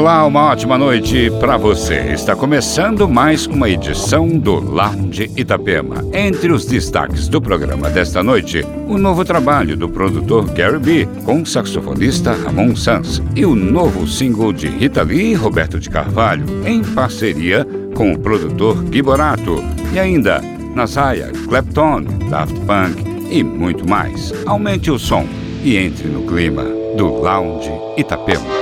Olá, uma ótima noite para você. Está começando mais uma edição do Lounge Itapema. Entre os destaques do programa desta noite, o novo trabalho do produtor Gary B com o saxofonista Ramon Sanz e o novo single de Rita Lee e Roberto de Carvalho em parceria com o produtor Gui Borato e ainda Nasaya, Clapton, Daft Punk e muito mais. Aumente o som e entre no clima do Lounge Itapema.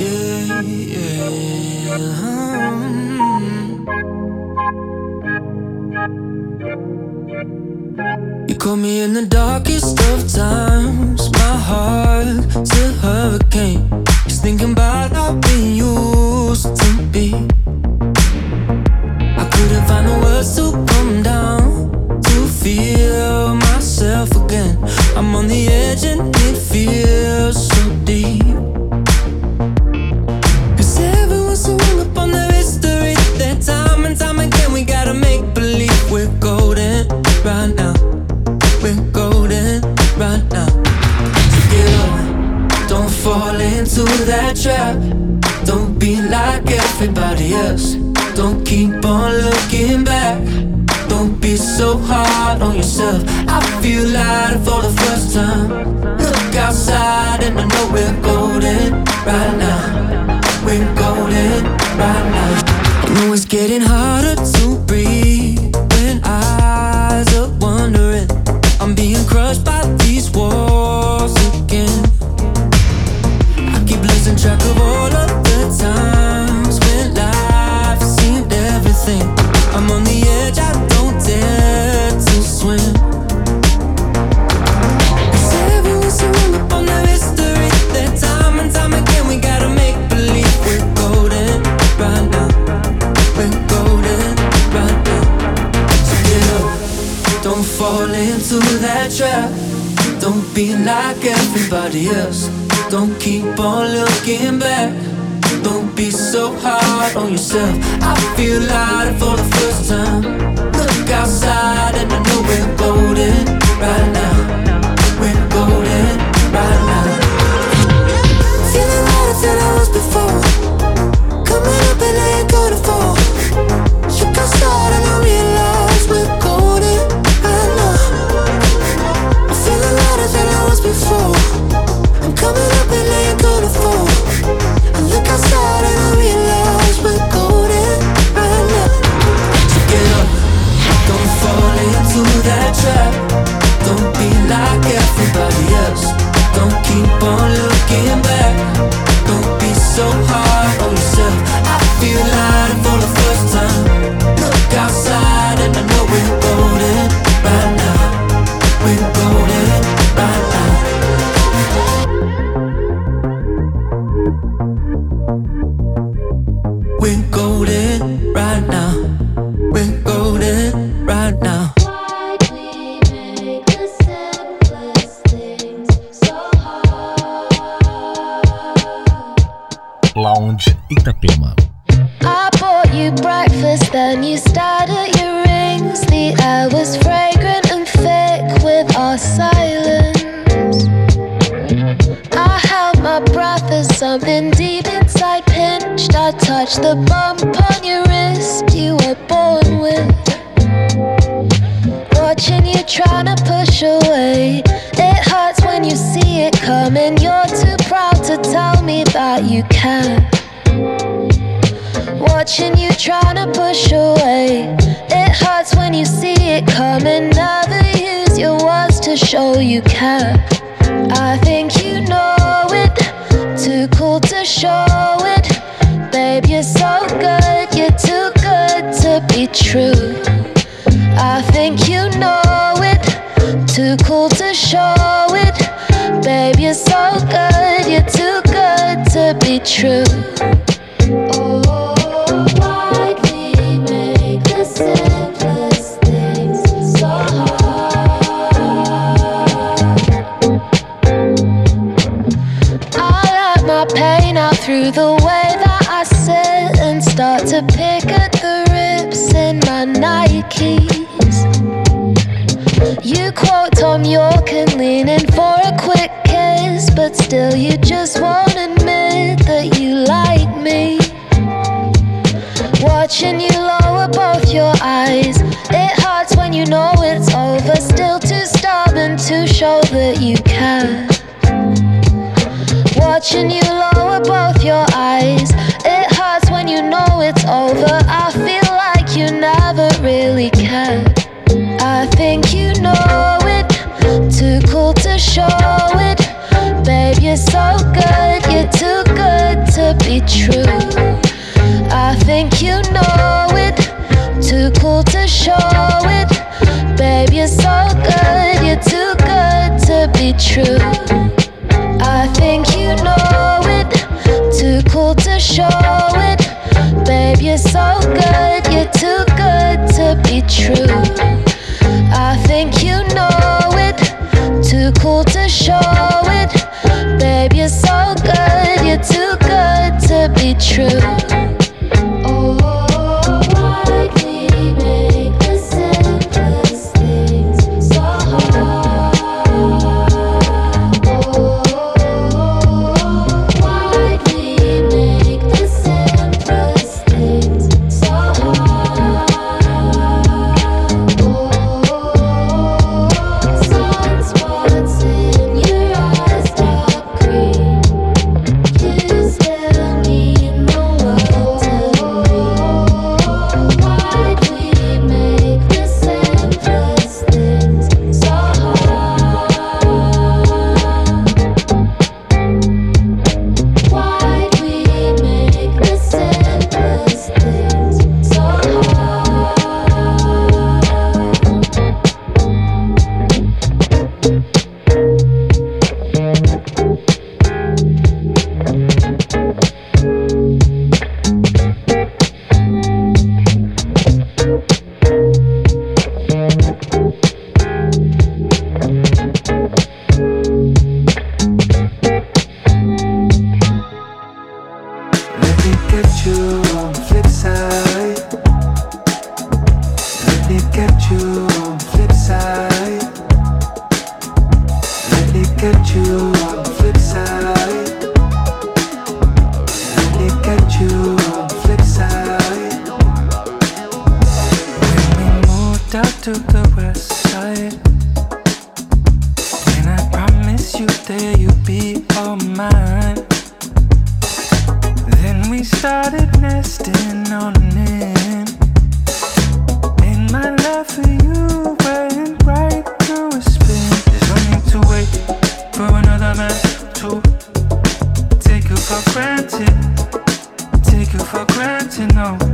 You caught me in the darkest of times. My heart's a hurricane. Just thinking about how we used to be. I couldn't find the words to come down to feel myself again. I'm on the edge and trap. Don't be like everybody else. Don't keep on looking back. myself. I show it. Babe, you're so good. You're too good to be true. I think you know it. Too cool to show it. Babe, you're so good. You're too good to be true. To pick at the rips in my Nikes. You quote Thom Yorke and lean in for a quick kiss, but still you just won't admit that you like me. Watching you lower both your eyes, it hurts when you know it's over. Still too stubborn to show that you care. Watching you lower both your eyes, it you know it's over. I feel like you never really cared. I think you know it, too cool to show it. Babe, you're so good, you're too good to be true. I think you know it, too cool to show it. Babe, you're so good, you're too good to be true. I think you know it, too cool to show you're so good, you're too good to be true. I think you know it, too cool to show it. Babe, you're so good, you're too good to be true. Take you for granted,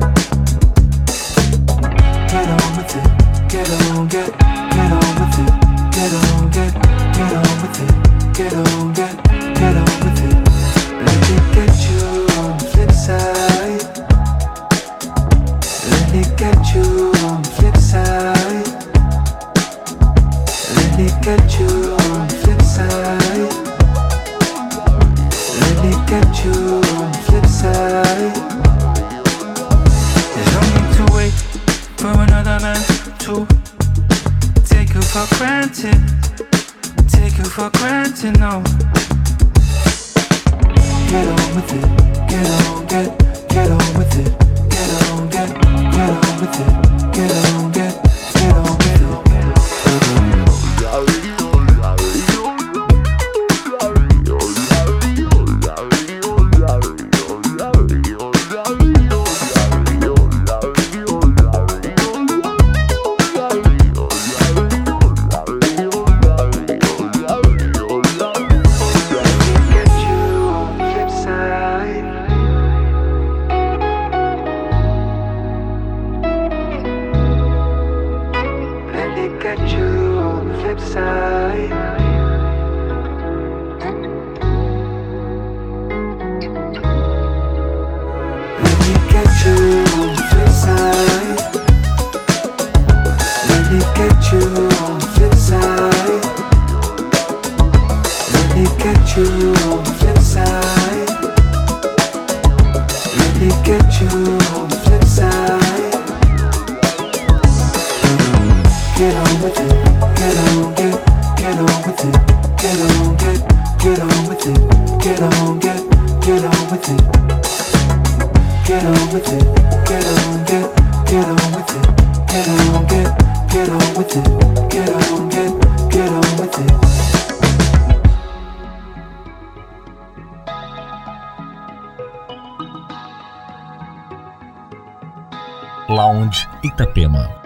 Itapema.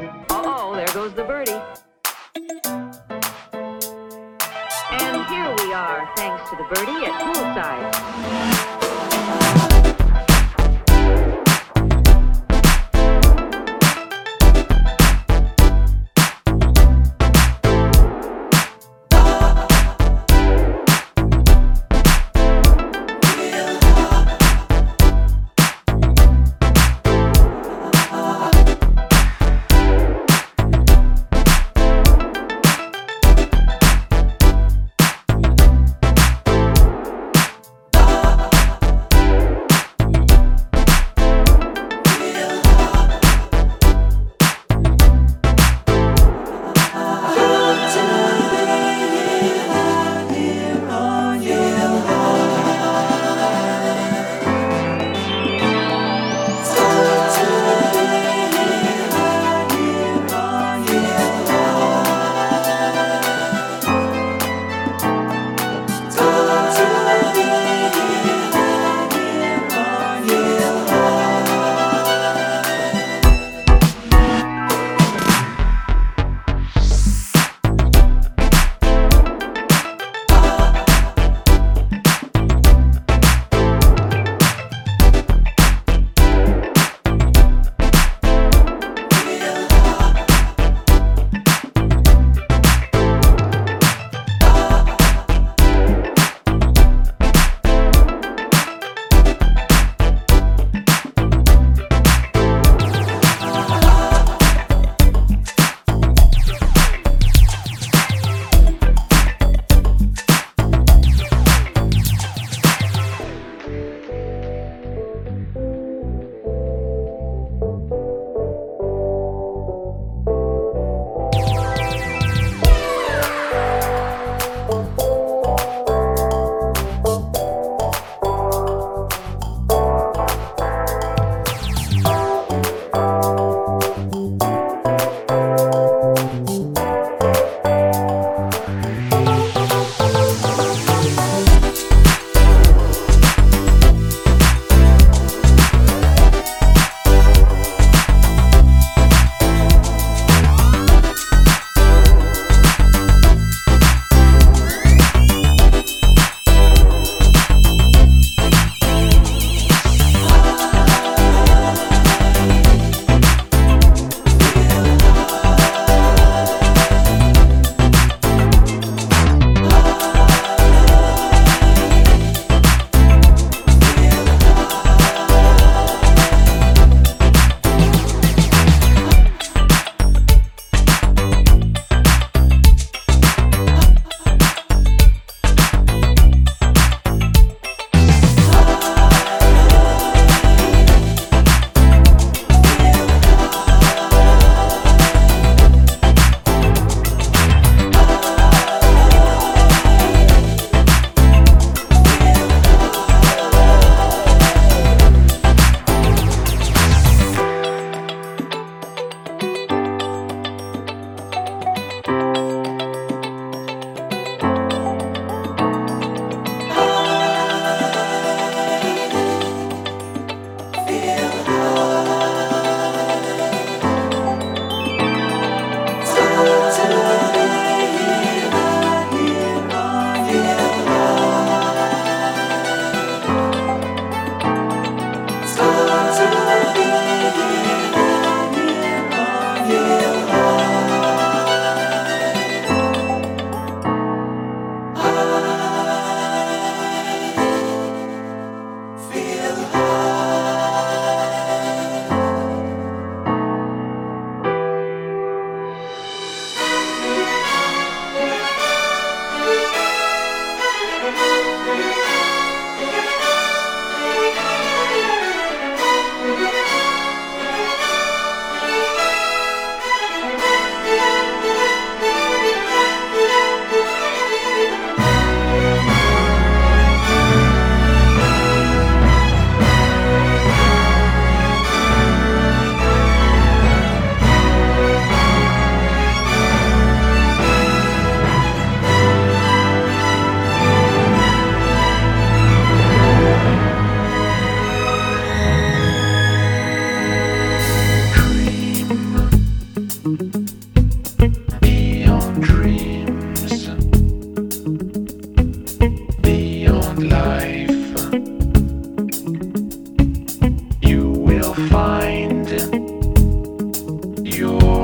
yo.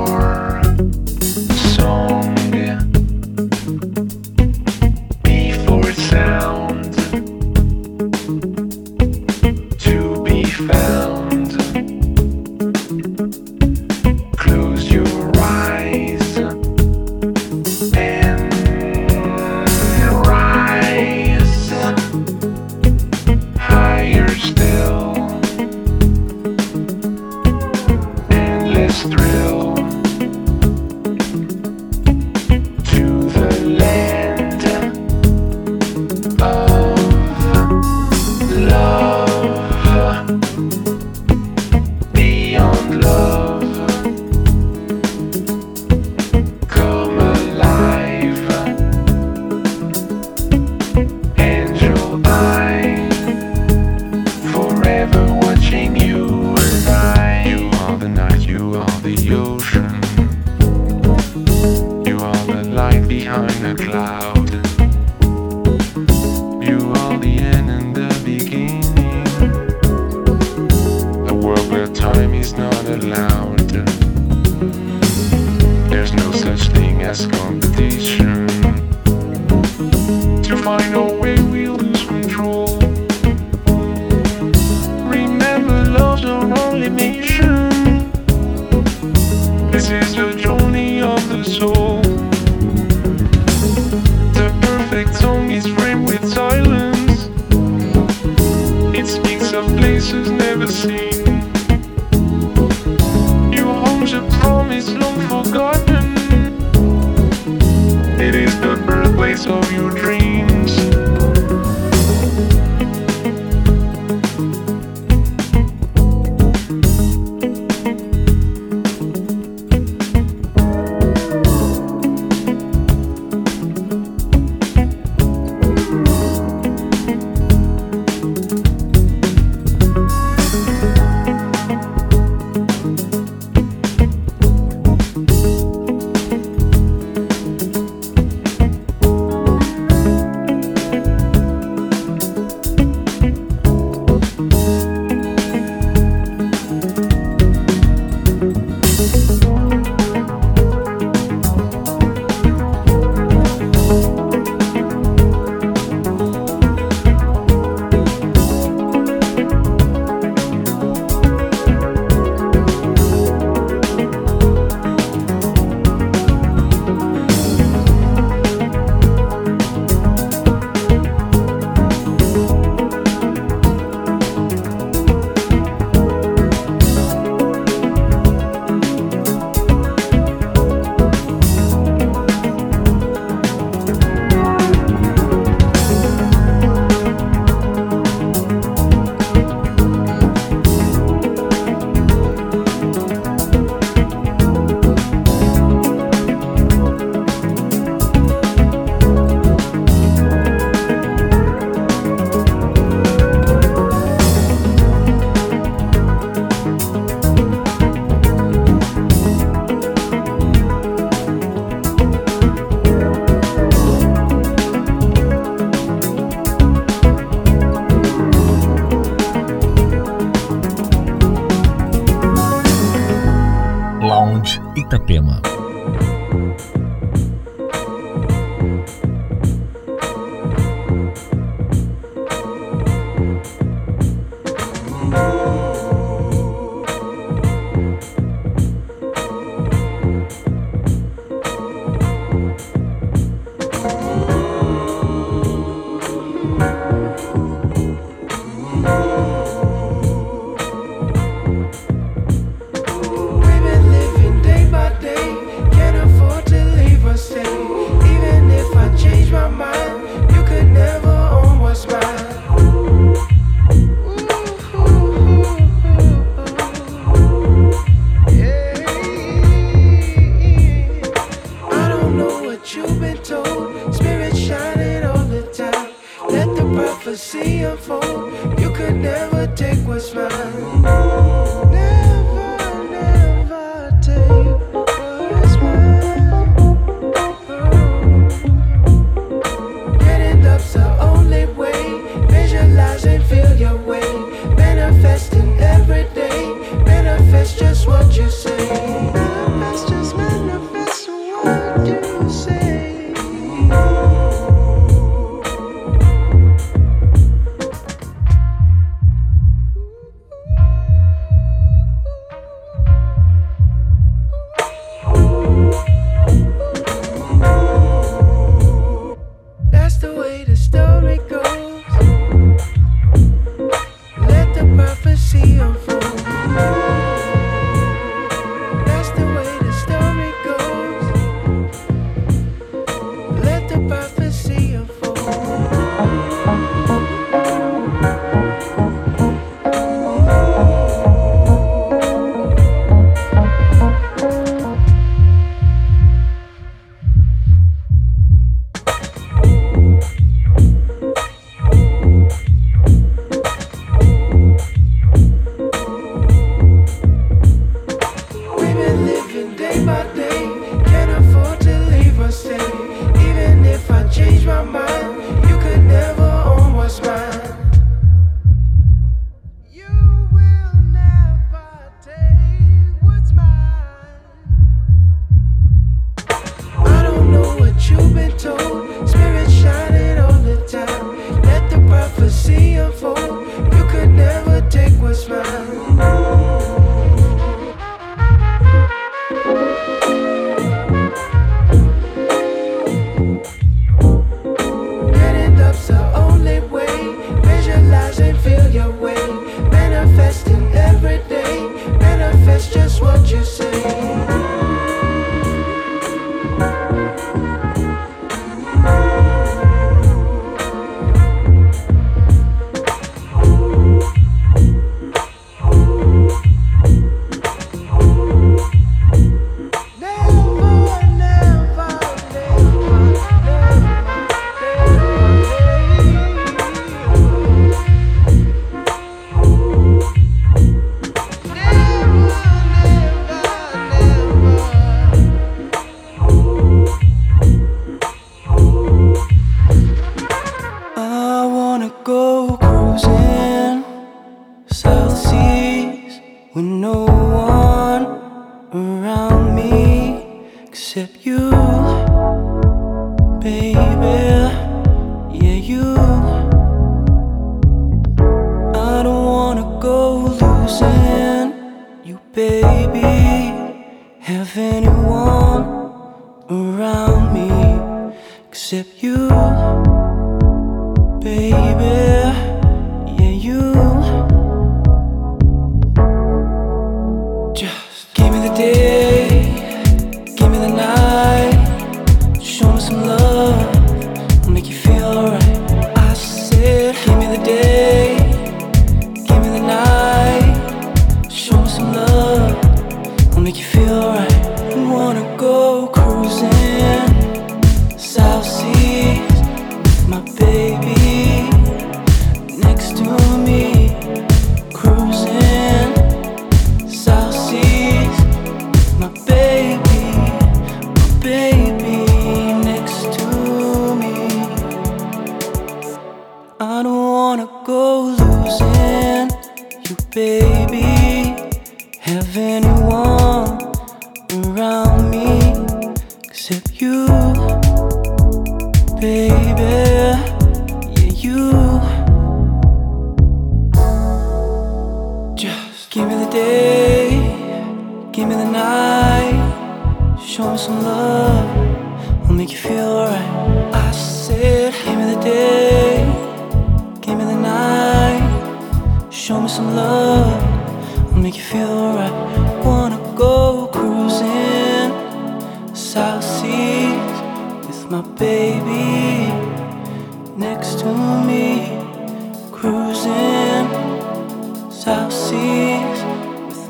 sip you.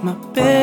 my bed.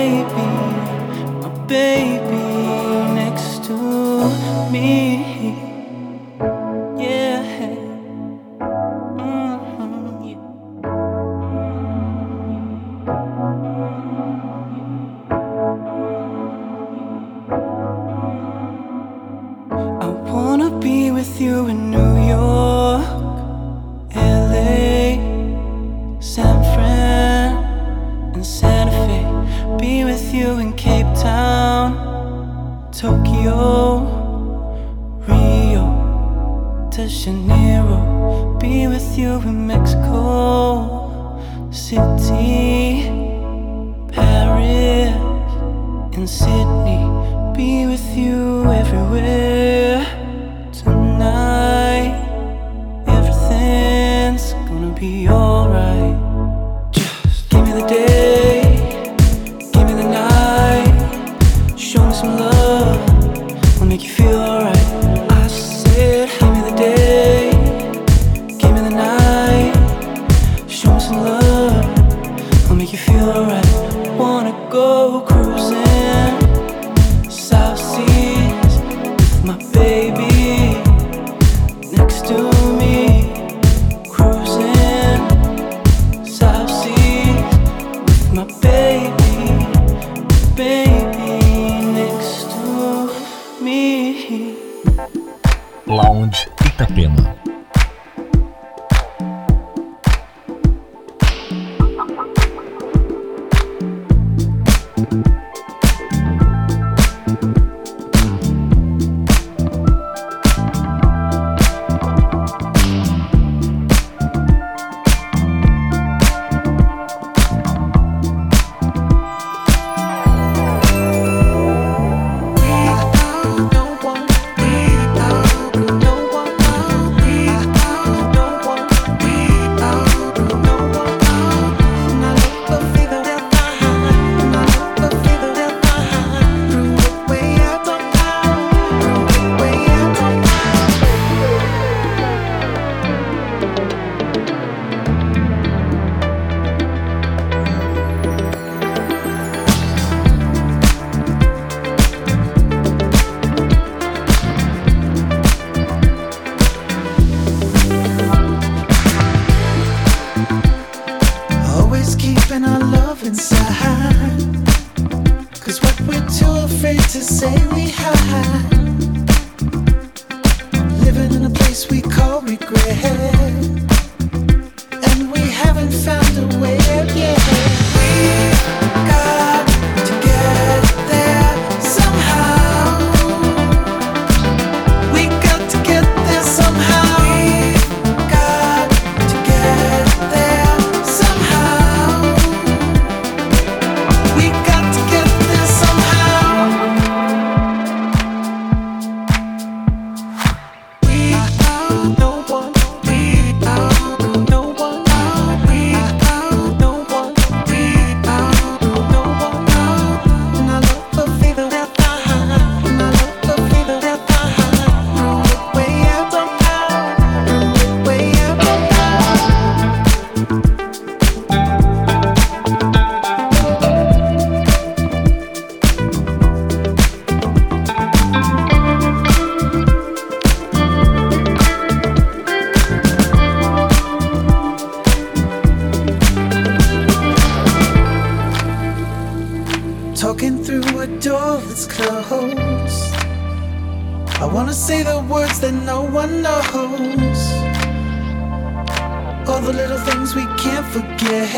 we can't forget,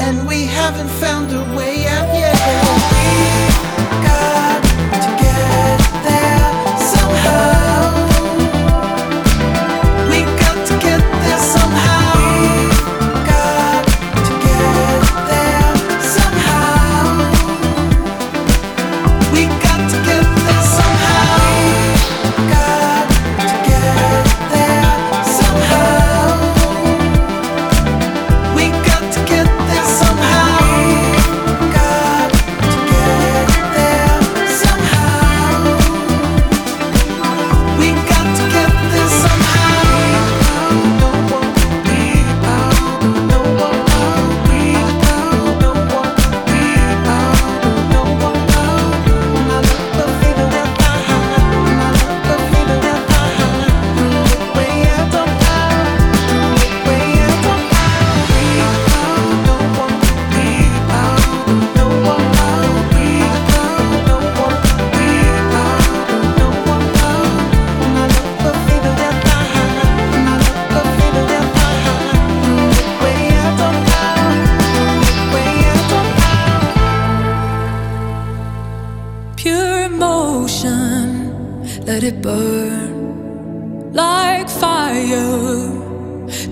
and we haven't found a way out yet.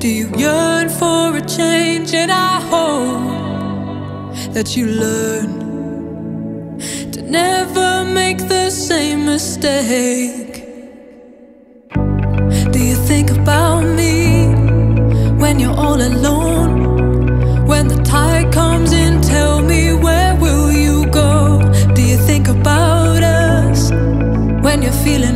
Do you yearn for a change? And I hope that you learn to never make the same mistake. Do you think about me when you're all alone? When the tide comes in, tell me where will you go? Do you think about us when you're feeling?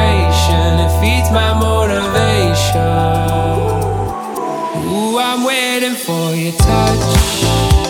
inspiration, it feeds my motivation. Ooh, I'm waiting for your touch.